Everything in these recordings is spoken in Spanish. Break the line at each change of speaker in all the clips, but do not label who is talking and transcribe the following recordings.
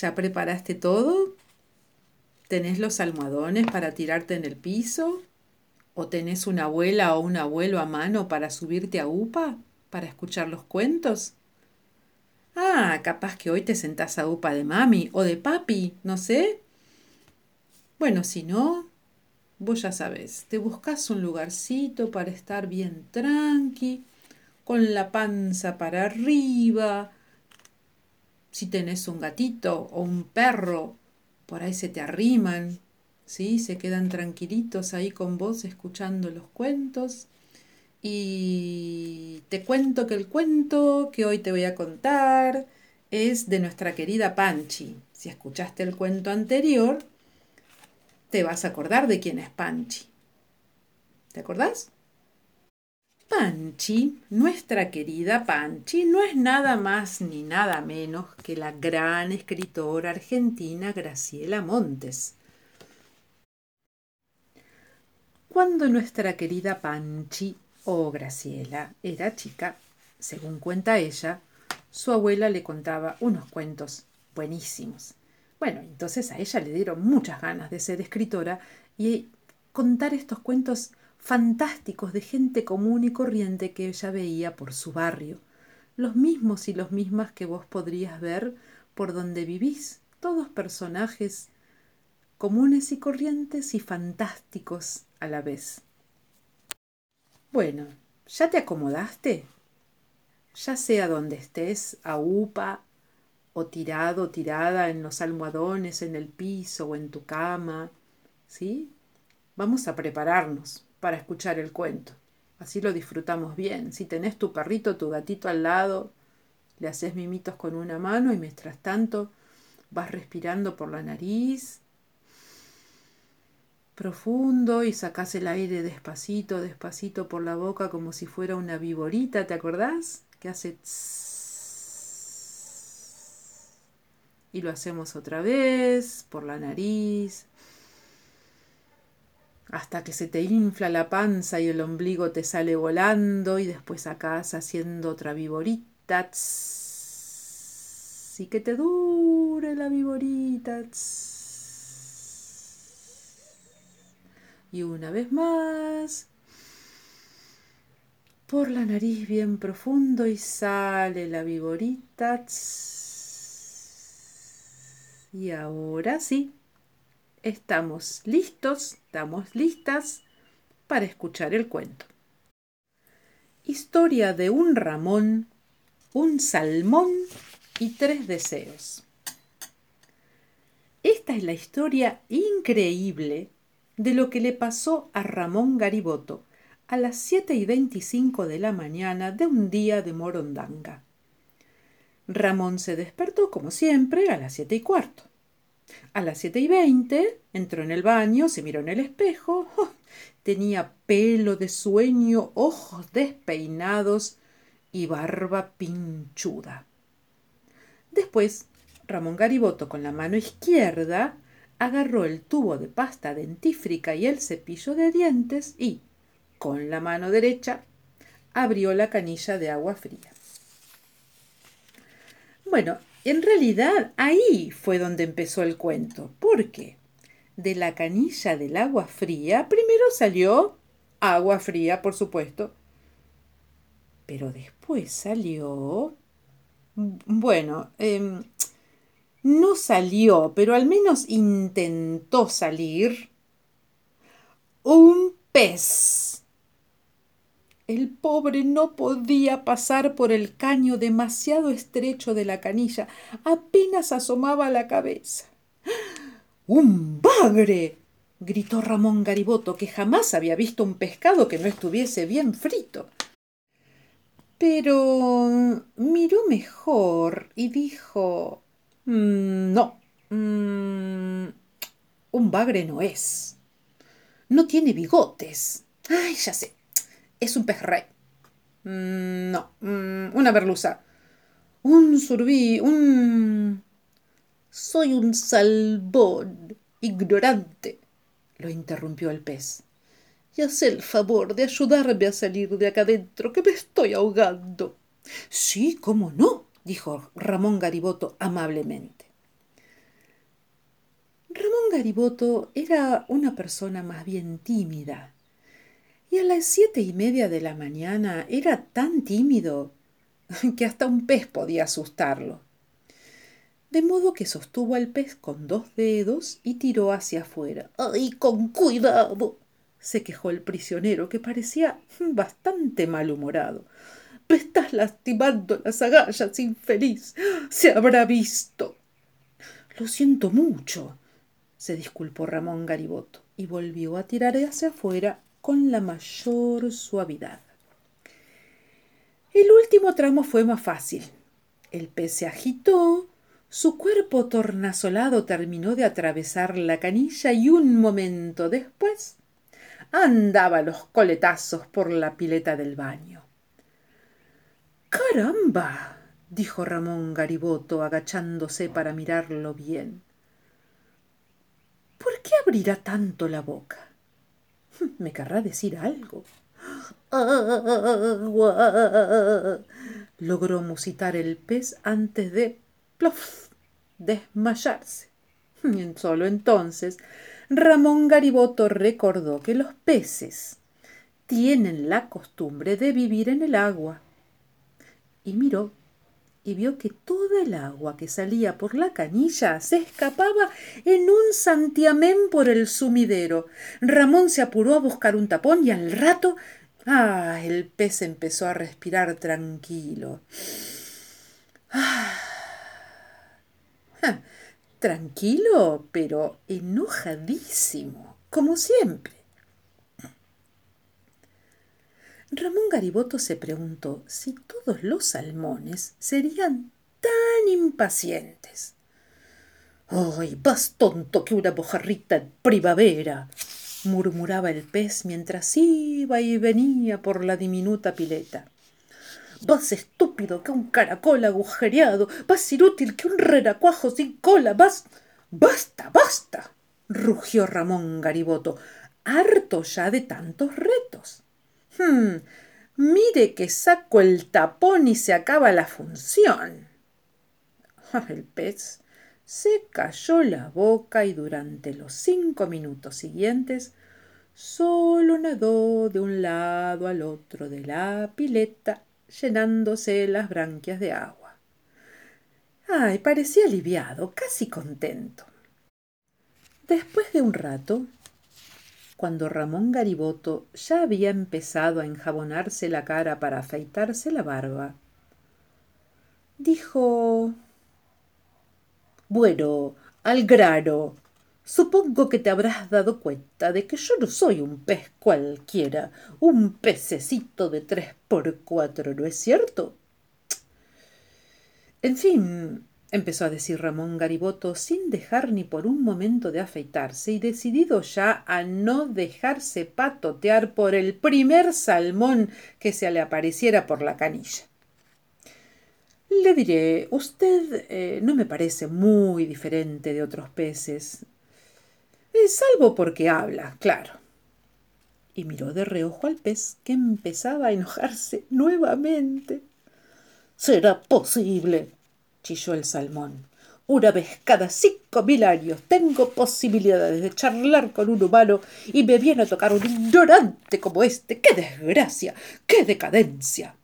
¿Ya preparaste todo? ¿Tenés los almohadones para tirarte en el piso? ¿O tenés una abuela o un abuelo a mano para subirte a UPA? ¿Para escuchar los cuentos? Ah, capaz que hoy te sentás a UPA de mami o de papi, no sé. Bueno, si no, vos ya sabés, te buscas un lugarcito para estar bien tranqui con la panza para arriba. Si tenés un gatito o un perro, por ahí se te arriman, ¿sí? Se quedan tranquilitos ahí con vos escuchando los cuentos. Y te cuento que el cuento que hoy te voy a contar es de nuestra querida Panchi. Si escuchaste el cuento anterior, te vas a acordar de quién es Panchi. ¿Te acordás? Panchi, nuestra querida Panchi, no es nada más ni nada menos que la gran escritora argentina Graciela Montes. Cuando nuestra querida Panchi o Graciela era chica, según cuenta ella, su abuela le contaba unos cuentos buenísimos. Bueno, entonces a ella le dieron muchas ganas de ser escritora y contar estos cuentos fantásticos de gente común y corriente que ella veía por su barrio, los mismos y los mismas que vos podrías ver por donde vivís, todos personajes comunes y corrientes y fantásticos a la vez. Bueno, ¿ya te acomodaste? Ya sea donde estés, a upa, o tirado, tirada en los almohadones, en el piso o en tu cama, ¿sí? Vamos a prepararnos para escuchar el cuento. Así lo disfrutamos bien. Si tenés tu perrito, tu gatito al lado, le haces mimitos con una mano y mientras tanto vas respirando por la nariz profundo y sacás el aire despacito, despacito por la boca como si fuera una viborita, ¿te acordás? Que hace y lo hacemos otra vez por la nariz hasta que se te infla la panza y el ombligo te sale volando y después acás haciendo otra viborita. y que te dure la viborita. y una vez más. Por la nariz bien profundo y sale la viborita. y ahora sí estamos listos, estamos listas para escuchar el cuento. Historia de un Ramón, un salmón y tres deseos. Esta es la historia increíble de lo que le pasó a Ramón Gariboto a las siete y veinticinco de la mañana de un día de Morondanga. Ramón se despertó como siempre a las siete y cuarto. A las siete y veinte entró en el baño, se miró en el espejo. tenía pelo de sueño, ojos despeinados y barba pinchuda. Después, Ramón Gariboto con la mano izquierda agarró el tubo de pasta dentífrica y el cepillo de dientes y, con la mano derecha, abrió la canilla de agua fría. Bueno, en realidad ahí fue donde empezó el cuento. ¿Por qué? De la canilla del agua fría primero salió agua fría, por supuesto. Pero después salió... Bueno, em, no salió, pero al menos intentó salir un pez. El pobre no podía pasar por el caño demasiado estrecho de la canilla, apenas asomaba la cabeza. ¡Un bagre! gritó Ramón Gariboto, que jamás había visto un pescado que no estuviese bien frito. Pero miró mejor y dijo mm, No, mm, un bagre no es. No tiene bigotes. Ay, ya sé es un pez rey. Mm, no, mm, una merluza. Un surbí, un... Soy un salbón, ignorante, lo interrumpió el pez. Y haz el favor de ayudarme a salir de acá adentro, que me estoy ahogando. Sí, cómo no, dijo Ramón Gariboto amablemente. Ramón Gariboto era una persona más bien tímida, y a las siete y media de la mañana era tan tímido que hasta un pez podía asustarlo. De modo que sostuvo al pez con dos dedos y tiró hacia afuera. ¡Ay, con cuidado! se quejó el prisionero, que parecía bastante malhumorado. Me estás lastimando las agallas, infeliz. Se habrá visto. Lo siento mucho, se disculpó Ramón Gariboto y volvió a tirar hacia afuera con la mayor suavidad. El último tramo fue más fácil. El pez se agitó, su cuerpo tornasolado terminó de atravesar la canilla y un momento después andaba los coletazos por la pileta del baño. Caramba. dijo Ramón Gariboto agachándose para mirarlo bien. ¿Por qué abrirá tanto la boca? Me querrá decir algo. Agua. logró musitar el pez antes de plof desmayarse. Y solo entonces Ramón Gariboto recordó que los peces tienen la costumbre de vivir en el agua. Y miró y vio que toda el agua que salía por la canilla se escapaba en un santiamén por el sumidero. Ramón se apuró a buscar un tapón y al rato. Ah, el pez empezó a respirar tranquilo. Ah, tranquilo, pero enojadísimo, como siempre. Ramón Gariboto se preguntó si todos los salmones serían tan impacientes. ¡Ay, más tonto que una mojarrita en primavera! murmuraba el pez mientras iba y venía por la diminuta pileta. Vas estúpido que un caracol agujereado, vas inútil que un renacuajo sin cola, vas. ¡Basta, basta! rugió Ramón Gariboto, harto ya de tantos retos. Hmm, mire que saco el tapón y se acaba la función. El pez se cayó la boca y durante los cinco minutos siguientes solo nadó de un lado al otro de la pileta llenándose las branquias de agua. Ay, parecía aliviado, casi contento. Después de un rato, cuando Ramón Gariboto ya había empezado a enjabonarse la cara para afeitarse la barba, dijo Bueno, al grano, Supongo que te habrás dado cuenta de que yo no soy un pez cualquiera, un pececito de tres por cuatro, ¿no es cierto? En fin, empezó a decir Ramón Gariboto sin dejar ni por un momento de afeitarse y decidido ya a no dejarse patotear por el primer salmón que se le apareciera por la canilla. Le diré, usted eh, no me parece muy diferente de otros peces salvo porque habla, claro. Y miró de reojo al pez, que empezaba a enojarse nuevamente. Será posible, chilló el salmón. Una vez cada cinco mil años tengo posibilidades de charlar con un humano y me viene a tocar un ignorante como este. ¡Qué desgracia! ¡Qué decadencia!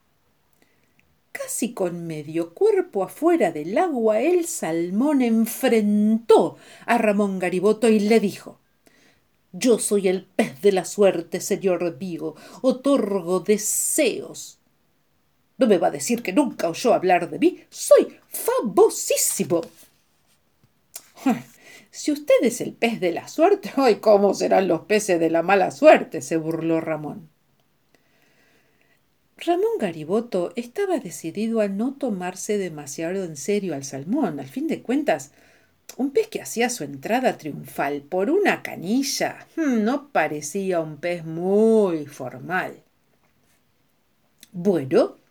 Casi con medio cuerpo afuera del agua, el salmón enfrentó a Ramón Gariboto y le dijo Yo soy el pez de la suerte, señor Vigo, otorgo deseos. ¿No me va a decir que nunca oyó hablar de mí? Soy famosísimo. Si usted es el pez de la suerte, ¡ay, cómo serán los peces de la mala suerte! se burló Ramón. Ramón Gariboto estaba decidido a no tomarse demasiado en serio al salmón. Al fin de cuentas, un pez que hacía su entrada triunfal por una canilla hmm, no parecía un pez muy formal. Bueno,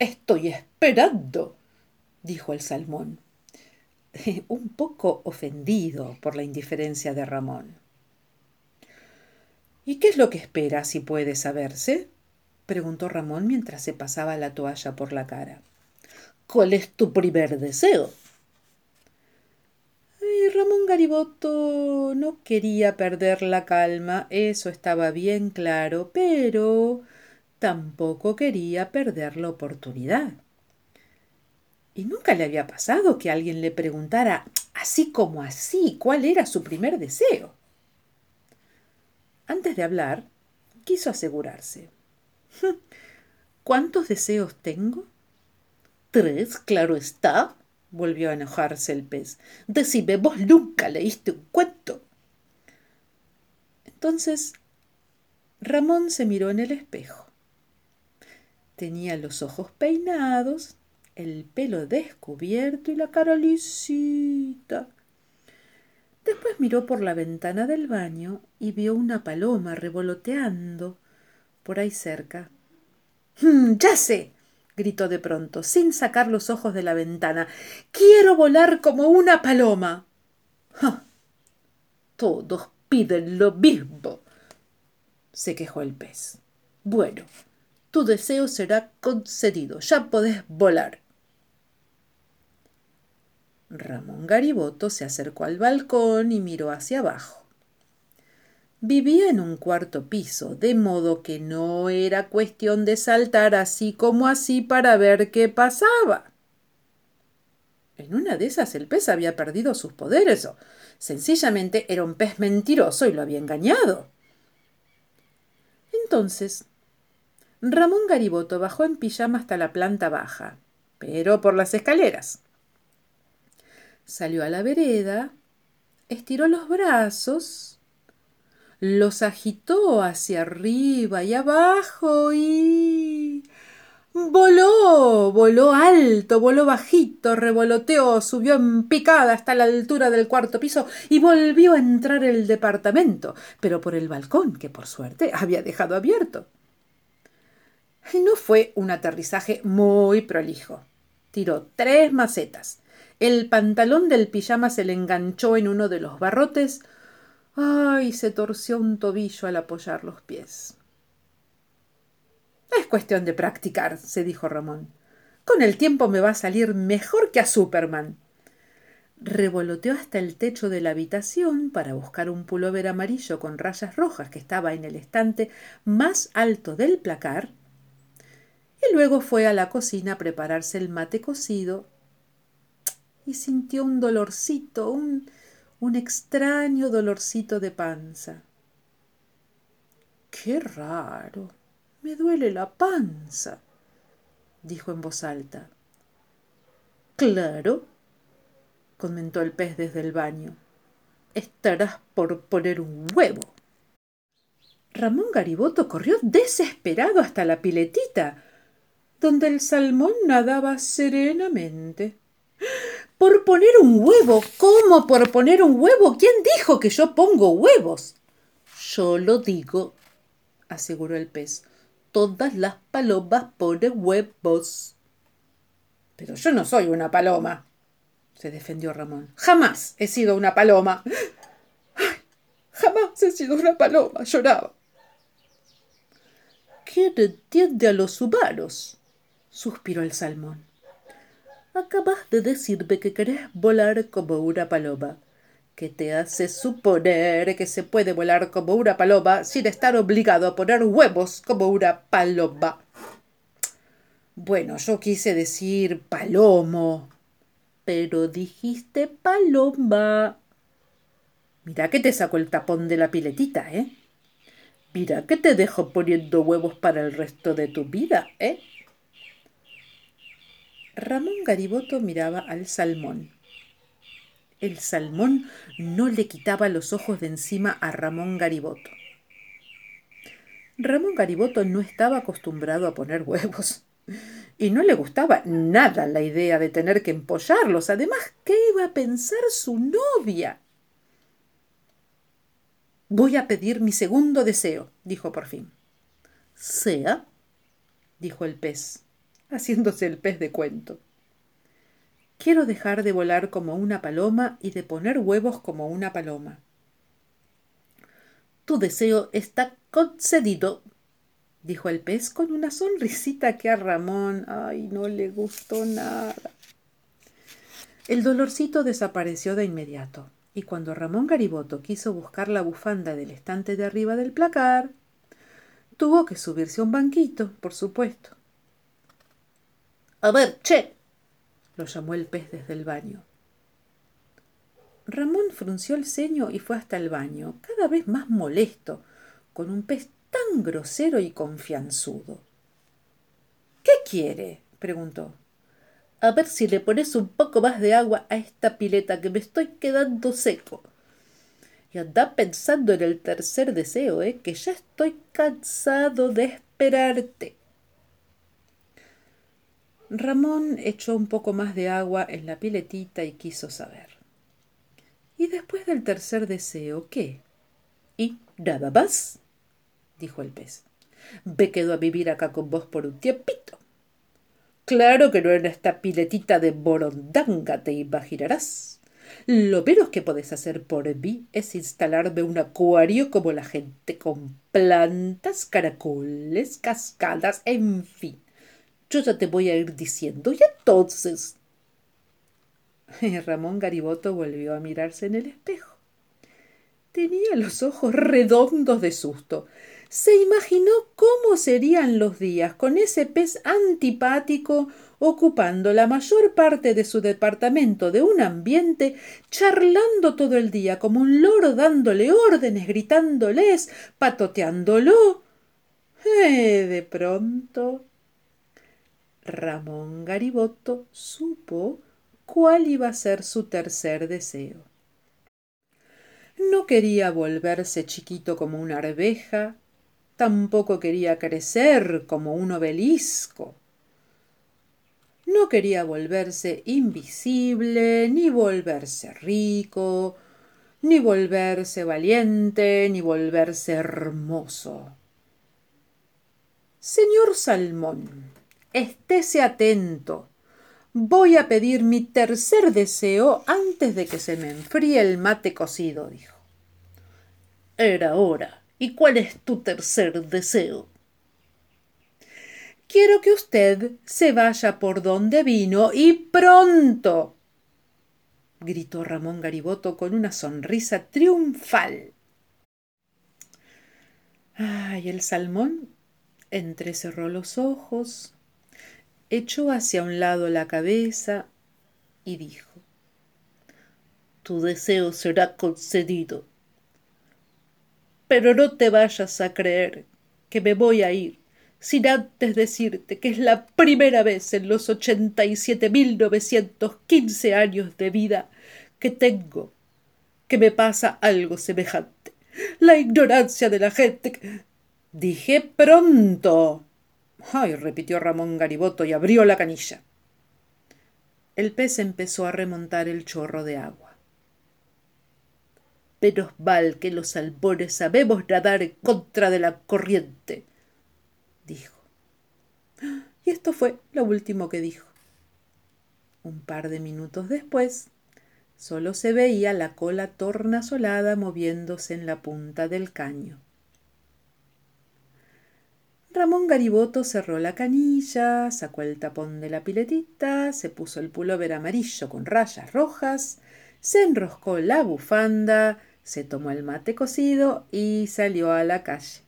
estoy esperando, dijo el salmón, un poco ofendido por la indiferencia de Ramón. ¿Y qué es lo que espera, si puede saberse? preguntó Ramón mientras se pasaba la toalla por la cara.
¿Cuál es tu primer deseo?
Y Ramón Gariboto no quería perder la calma, eso estaba bien claro, pero tampoco quería perder la oportunidad. Y nunca le había pasado que alguien le preguntara, así como así, cuál era su primer deseo. Antes de hablar, quiso asegurarse. ¿Cuántos deseos tengo?
Tres, claro está, volvió a enojarse el pez. Decime, vos nunca leíste un cuento.
Entonces Ramón se miró en el espejo. Tenía los ojos peinados, el pelo descubierto y la cara lisita. Después miró por la ventana del baño y vio una paloma revoloteando por ahí cerca.
¡Mm, ya sé, gritó de pronto, sin sacar los ojos de la ventana. Quiero volar como una paloma. Todos piden lo mismo, se quejó el pez. Bueno, tu deseo será concedido. Ya podés volar.
Ramón Gariboto se acercó al balcón y miró hacia abajo. Vivía en un cuarto piso, de modo que no era cuestión de saltar así como así para ver qué pasaba. En una de esas el pez había perdido sus poderes o sencillamente era un pez mentiroso y lo había engañado. Entonces Ramón Gariboto bajó en pijama hasta la planta baja, pero por las escaleras. Salió a la vereda, estiró los brazos, los agitó hacia arriba y abajo y... Voló, voló alto, voló bajito, revoloteó, subió en picada hasta la altura del cuarto piso y volvió a entrar el departamento, pero por el balcón, que por suerte había dejado abierto. No fue un aterrizaje muy prolijo. Tiró tres macetas. El pantalón del pijama se le enganchó en uno de los barrotes. ¡Ay! se torció un tobillo al apoyar los pies. Es cuestión de practicar, se dijo Ramón. Con el tiempo me va a salir mejor que a Superman. Revoloteó hasta el techo de la habitación para buscar un pullover amarillo con rayas rojas que estaba en el estante más alto del placar y luego fue a la cocina a prepararse el mate cocido y sintió un dolorcito, un, un extraño dolorcito de panza. Qué raro, me duele la panza, dijo en voz alta.
Claro, comentó el pez desde el baño. Estarás por poner un huevo.
Ramón Gariboto corrió desesperado hasta la piletita donde el salmón nadaba serenamente.
Por poner un huevo. ¿Cómo por poner un huevo? ¿Quién dijo que yo pongo huevos?
Yo lo digo, aseguró el pez. Todas las palomas ponen huevos.
Pero yo no soy una paloma, se defendió Ramón. Jamás he sido una paloma. jamás he sido una paloma, lloraba.
¿Quién entiende a los humanos? Suspiró el salmón. Acabas de decirme que querés volar como una paloma. ¿Qué te hace suponer que se puede volar como una paloma sin estar obligado a poner huevos como una paloma?
Bueno, yo quise decir palomo.
Pero dijiste paloma.
Mira que te saco el tapón de la piletita, ¿eh? Mira que te dejo poniendo huevos para el resto de tu vida, ¿eh?
Ramón Gariboto miraba al salmón. El salmón no le quitaba los ojos de encima a Ramón Gariboto. Ramón Gariboto no estaba acostumbrado a poner huevos y no le gustaba nada la idea de tener que empollarlos. Además, ¿qué iba a pensar su novia? Voy a pedir mi segundo deseo, dijo por fin.
Sea,
dijo el pez haciéndose el pez de cuento. Quiero dejar de volar como una paloma y de poner huevos como una paloma.
Tu deseo está concedido,
dijo el pez con una sonrisita que a Ramón, ay, no le gustó nada. El dolorcito desapareció de inmediato, y cuando Ramón Gariboto quiso buscar la bufanda del estante de arriba del placar, tuvo que subirse a un banquito, por supuesto.
A ver, che,
lo llamó el pez desde el baño. Ramón frunció el ceño y fue hasta el baño, cada vez más molesto, con un pez tan grosero y confianzudo. ¿Qué quiere? preguntó.
A ver si le pones un poco más de agua a esta pileta que me estoy quedando seco. Y anda pensando en el tercer deseo, ¿eh? que ya estoy cansado de esperarte.
Ramón echó un poco más de agua en la piletita y quiso saber. ¿Y después del tercer deseo qué?
¿Y nada más? dijo el pez. Me quedo a vivir acá con vos por un tiempito. Claro que no en esta piletita de borondanga te imaginarás. Lo menos que podés hacer por mí es instalarme un acuario como la gente, con plantas, caracoles, cascadas, en fin. Yo ya te voy a ir diciendo. Y entonces.
Ramón Gariboto volvió a mirarse en el espejo. Tenía los ojos redondos de susto se imaginó cómo serían los días con ese pez antipático ocupando la mayor parte de su departamento de un ambiente, charlando todo el día como un loro dándole órdenes, gritándoles, patoteándolo. Eh, de pronto Ramón Gariboto supo cuál iba a ser su tercer deseo. No quería volverse chiquito como una arveja, tampoco quería crecer como un obelisco. No quería volverse invisible, ni volverse rico, ni volverse valiente, ni volverse hermoso. Señor Salmón, estése atento. Voy a pedir mi tercer deseo antes de que se me enfríe el mate cocido, dijo.
Era hora. ¿Y cuál es tu tercer deseo?
Quiero que usted se vaya por donde vino y pronto. gritó Ramón Gariboto con una sonrisa triunfal. Ay, el salmón entrecerró los ojos, echó hacia un lado la cabeza y dijo
Tu deseo será concedido pero no te vayas a creer que me voy a ir sin antes decirte que es la primera vez en los ochenta y siete mil novecientos quince años de vida que tengo que me pasa algo semejante. La ignorancia de la gente.
Dije pronto. Ay, repitió Ramón Gariboto y abrió la canilla. El pez empezó a remontar el chorro de agua.
Menos mal que los salmones sabemos nadar en contra de la corriente, dijo.
Y esto fue lo último que dijo. Un par de minutos después, solo se veía la cola tornasolada moviéndose en la punta del caño. Ramón Gariboto cerró la canilla, sacó el tapón de la piletita, se puso el pullover amarillo con rayas rojas, se enroscó la bufanda, se tomó el mate cocido y salió a la calle.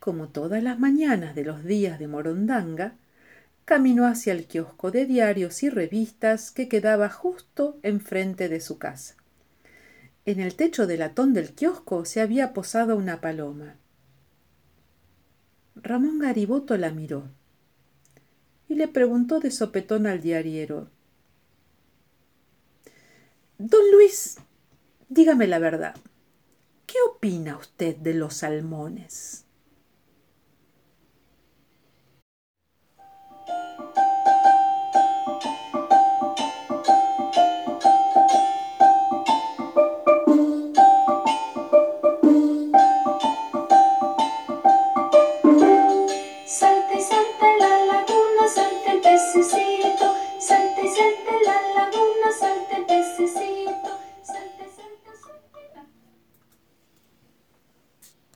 Como todas las mañanas de los días de Morondanga, caminó hacia el kiosco de diarios y revistas que quedaba justo enfrente de su casa. En el techo del latón del kiosco se había posado una paloma. Ramón Gariboto la miró y le preguntó de sopetón al diariero Don Luis, Dígame la verdad. ¿Qué opina usted de los salmones?